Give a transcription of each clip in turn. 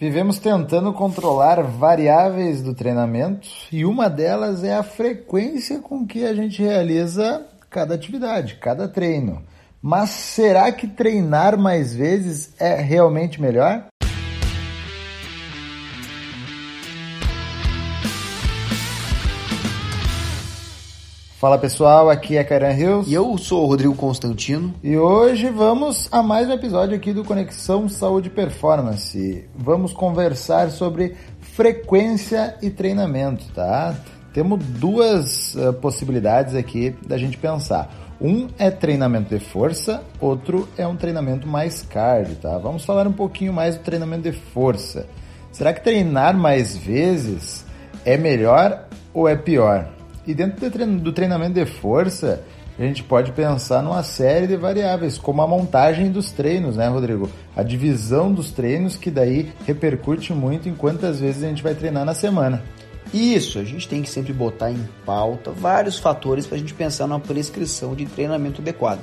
Vivemos tentando controlar variáveis do treinamento e uma delas é a frequência com que a gente realiza cada atividade, cada treino. Mas será que treinar mais vezes é realmente melhor? Fala pessoal, aqui é Karen Hills. E eu sou o Rodrigo Constantino. E hoje vamos a mais um episódio aqui do Conexão Saúde Performance. Vamos conversar sobre frequência e treinamento, tá? Temos duas uh, possibilidades aqui da gente pensar. Um é treinamento de força, outro é um treinamento mais cardio, tá? Vamos falar um pouquinho mais do treinamento de força. Será que treinar mais vezes é melhor ou é pior? E dentro do treinamento de força, a gente pode pensar numa série de variáveis, como a montagem dos treinos, né, Rodrigo? A divisão dos treinos, que daí repercute muito em quantas vezes a gente vai treinar na semana. Isso, a gente tem que sempre botar em pauta vários fatores para a gente pensar numa prescrição de treinamento adequado.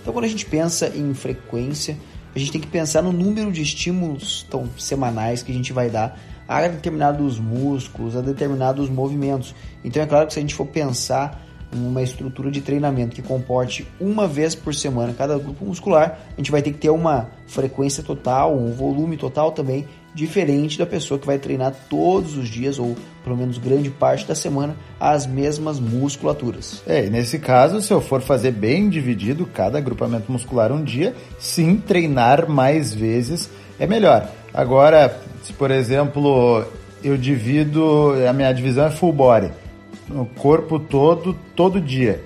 Então, quando a gente pensa em frequência, a gente tem que pensar no número de estímulos tão, semanais que a gente vai dar a determinados músculos, a determinados movimentos. Então é claro que se a gente for pensar uma estrutura de treinamento que comporte uma vez por semana cada grupo muscular, a gente vai ter que ter uma frequência total, um volume total também diferente da pessoa que vai treinar todos os dias ou pelo menos grande parte da semana as mesmas musculaturas. É, e nesse caso, se eu for fazer bem dividido cada agrupamento muscular um dia, sim, treinar mais vezes é melhor. Agora, se, por exemplo, eu divido, a minha divisão é full body, o corpo todo, todo dia.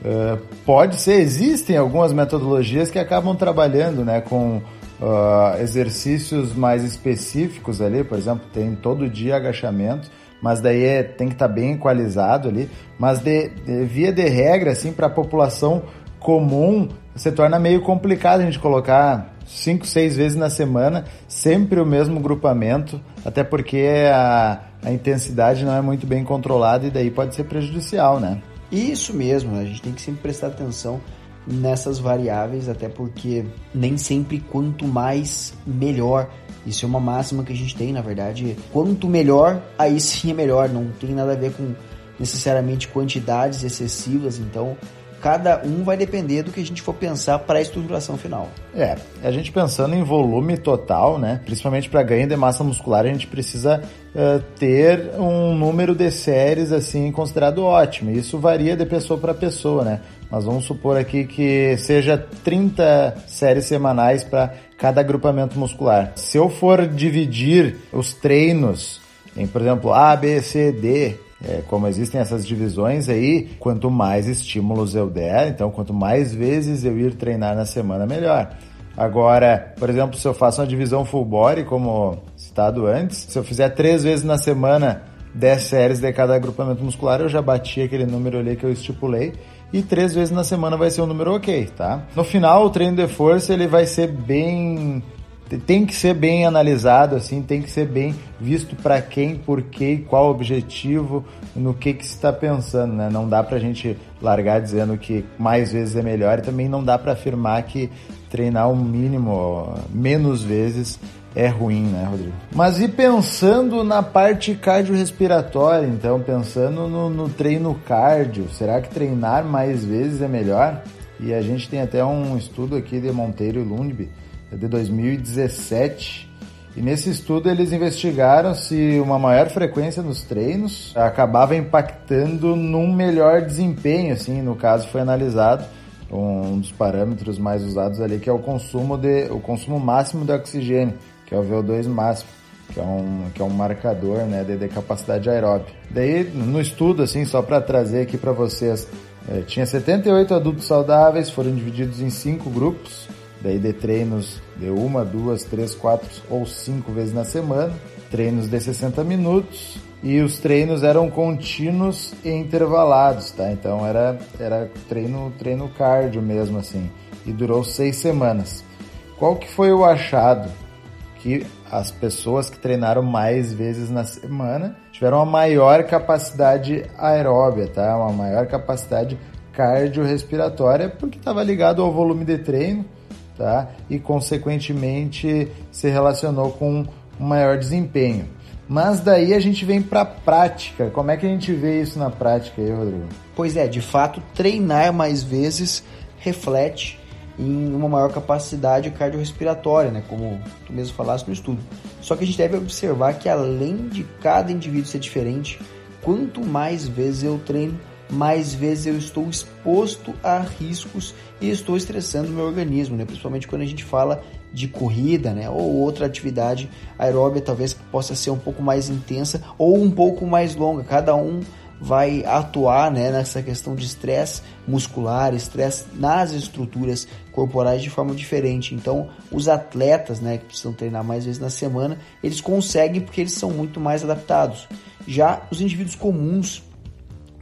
Uh, pode ser, existem algumas metodologias que acabam trabalhando né, com uh, exercícios mais específicos ali, por exemplo, tem todo dia agachamento, mas daí é, tem que estar tá bem equalizado ali. Mas de, de via de regra, assim, para a população comum, se torna meio complicado a gente colocar cinco, seis vezes na semana, sempre o mesmo grupamento, até porque a, a intensidade não é muito bem controlada e daí pode ser prejudicial, né? Isso mesmo, a gente tem que sempre prestar atenção nessas variáveis, até porque nem sempre quanto mais melhor. Isso é uma máxima que a gente tem, na verdade. Quanto melhor, aí sim é melhor. Não tem nada a ver com necessariamente quantidades excessivas. Então, cada um vai depender do que a gente for pensar para a estruturação final. É, a gente pensando em volume total, né? Principalmente para ganho de massa muscular, a gente precisa uh, ter um número de séries assim considerado ótimo. Isso varia de pessoa para pessoa, né? Mas vamos supor aqui que seja 30 séries semanais para cada agrupamento muscular. Se eu for dividir os treinos em, por exemplo, A, B, C, D, é, como existem essas divisões aí, quanto mais estímulos eu der, então quanto mais vezes eu ir treinar na semana, melhor. Agora, por exemplo, se eu faço uma divisão full body, como citado antes, se eu fizer três vezes na semana 10 séries de cada agrupamento muscular, eu já bati aquele número ali que eu estipulei. E três vezes na semana vai ser um número ok, tá? No final, o treino de força ele vai ser bem tem que ser bem analisado, assim, tem que ser bem visto para quem, por quê, qual objetivo, no que que se está pensando, né? Não dá para a gente largar dizendo que mais vezes é melhor e também não dá para afirmar que treinar o mínimo, menos vezes é ruim, né, Rodrigo? Mas e pensando na parte cardiorrespiratória, então, pensando no, no treino cardio, será que treinar mais vezes é melhor? E a gente tem até um estudo aqui de Monteiro e Lundby, é de 2017. E nesse estudo eles investigaram se uma maior frequência nos treinos acabava impactando num melhor desempenho, assim, no caso foi analisado um dos parâmetros mais usados ali que é o consumo de o consumo máximo de oxigênio, que é o VO2 máximo, que é um que é um marcador, né, de, de capacidade aeróbica. Daí no estudo assim, só para trazer aqui para vocês, é, tinha 78 adultos saudáveis, foram divididos em cinco grupos daí de treinos de uma, duas, três, quatro ou cinco vezes na semana, treinos de 60 minutos e os treinos eram contínuos e intervalados, tá? Então era, era treino, treino cardio mesmo assim e durou seis semanas. Qual que foi o achado? Que as pessoas que treinaram mais vezes na semana tiveram uma maior capacidade aeróbia, tá? Uma maior capacidade cardiorrespiratória porque estava ligado ao volume de treino tá? E consequentemente se relacionou com um maior desempenho. Mas daí a gente vem para a prática. Como é que a gente vê isso na prática aí, Rodrigo? Pois é, de fato, treinar mais vezes reflete em uma maior capacidade cardiorrespiratória, né, como tu mesmo falaste no estudo. Só que a gente deve observar que além de cada indivíduo ser diferente, quanto mais vezes eu treino, mais vezes eu estou exposto a riscos e estou estressando meu organismo, né? principalmente quando a gente fala de corrida né? ou outra atividade aeróbica, talvez possa ser um pouco mais intensa ou um pouco mais longa. Cada um vai atuar né, nessa questão de estresse muscular, estresse nas estruturas corporais de forma diferente. Então, os atletas né, que precisam treinar mais vezes na semana, eles conseguem porque eles são muito mais adaptados. Já os indivíduos comuns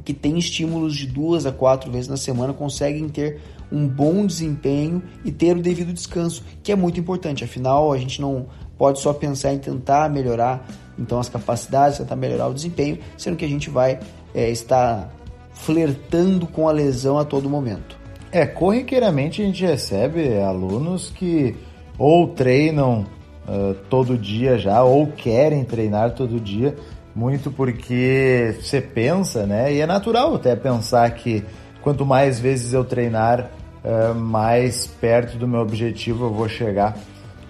que têm estímulos de duas a quatro vezes na semana conseguem ter um bom desempenho e ter o devido descanso, que é muito importante. Afinal, a gente não pode só pensar em tentar melhorar então as capacidades, tentar melhorar o desempenho, sendo que a gente vai é, estar flertando com a lesão a todo momento. É, corriqueiramente a gente recebe alunos que ou treinam uh, todo dia já, ou querem treinar todo dia, muito porque você pensa, né? E é natural até pensar que quanto mais vezes eu treinar, uh, mais perto do meu objetivo eu vou chegar.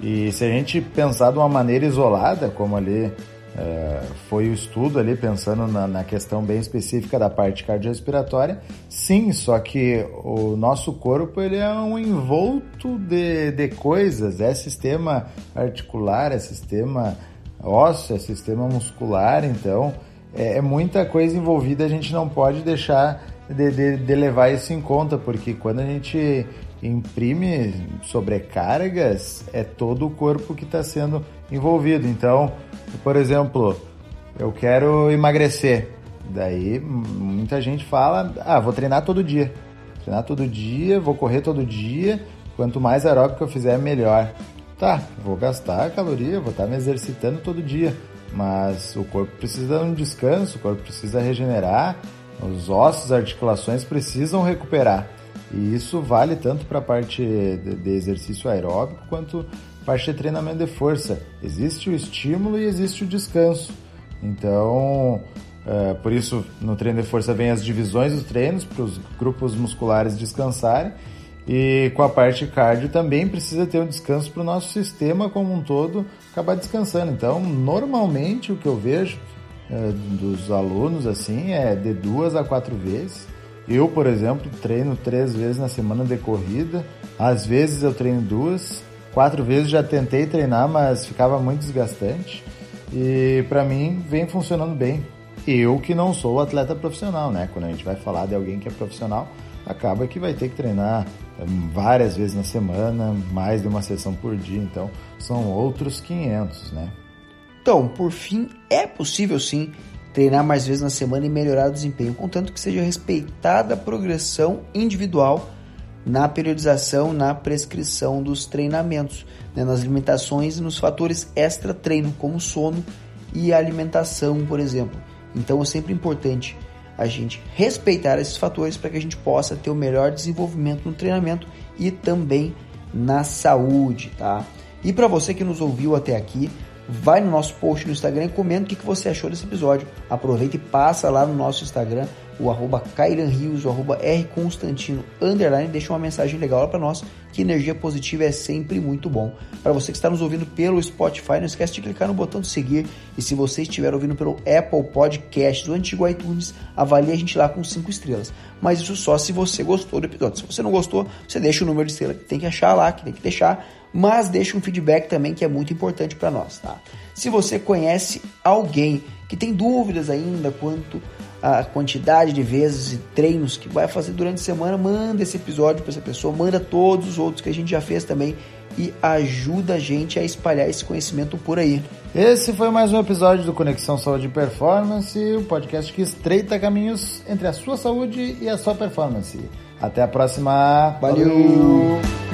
E se a gente pensar de uma maneira isolada, como ali uh, foi o estudo ali, pensando na, na, questão bem específica da parte cardiorrespiratória, sim, só que o nosso corpo ele é um envolto de, de coisas, é sistema articular, é sistema ósseo, é sistema muscular, então é, é, muita coisa envolvida, a gente não pode deixar de, de, de levar isso em conta, porque quando a gente imprime sobrecargas, é todo o corpo que está sendo envolvido. Então, por exemplo, eu quero emagrecer. Daí muita gente fala: ah, vou treinar todo dia. Treinar todo dia, vou correr todo dia. Quanto mais aeróbico eu fizer, melhor. Tá, vou gastar caloria, vou estar me exercitando todo dia, mas o corpo precisa de um descanso, o corpo precisa regenerar, os ossos, articulações precisam recuperar. E isso vale tanto para a parte de, exercício aeróbico quanto parte de treinamento de força. Existe o estímulo e existe o descanso. Então, é, por isso no treino de força vem as divisões dos treinos para os grupos musculares descansarem e com a parte cardio também precisa ter um descanso para o nosso sistema como um todo acabar descansando. Então, normalmente o que eu vejo é, dos alunos assim é de duas a quatro vezes. Eu, por exemplo, treino três vezes na semana de corrida. Às vezes eu treino duas, quatro vezes já tentei treinar, mas ficava muito desgastante. E para mim vem funcionando bem. Eu que não sou atleta profissional, né? Quando a gente vai falar de alguém que é profissional, acaba que vai ter que treinar várias vezes na semana, mais de uma sessão por dia, então são outros 500, né? Então, por fim, é possível sim treinar mais vezes na semana e melhorar o desempenho, contanto que seja respeitada a progressão individual na periodização, na prescrição dos treinamentos, né, nas limitações e nos fatores extra-treino, como sono e alimentação, por exemplo. Então é sempre importante a gente respeitar esses fatores para que a gente possa ter o melhor desenvolvimento no treinamento e também na saúde, tá? E para você que nos ouviu até aqui, vai no nosso post no Instagram e comenta o que você achou desse episódio. Aproveita e passa lá no nosso Instagram o arroba Kairan Rios, o arroba R Constantino, underline, deixa uma mensagem legal para nós, que energia positiva é sempre muito bom. Para você que está nos ouvindo pelo Spotify, não esquece de clicar no botão de seguir, e se você estiver ouvindo pelo Apple Podcast, do antigo iTunes, avalie a gente lá com 5 estrelas. Mas isso só se você gostou do episódio. Se você não gostou, você deixa o número de estrela que tem que achar lá, que tem que deixar, mas deixa um feedback também que é muito importante para nós, tá? Se você conhece alguém que tem dúvidas ainda quanto a quantidade de vezes e treinos que vai fazer durante a semana, manda esse episódio para essa pessoa, manda todos os outros que a gente já fez também e ajuda a gente a espalhar esse conhecimento por aí. Esse foi mais um episódio do Conexão Saúde e Performance, o podcast que estreita caminhos entre a sua saúde e a sua performance. Até a próxima. Valeu. Valeu.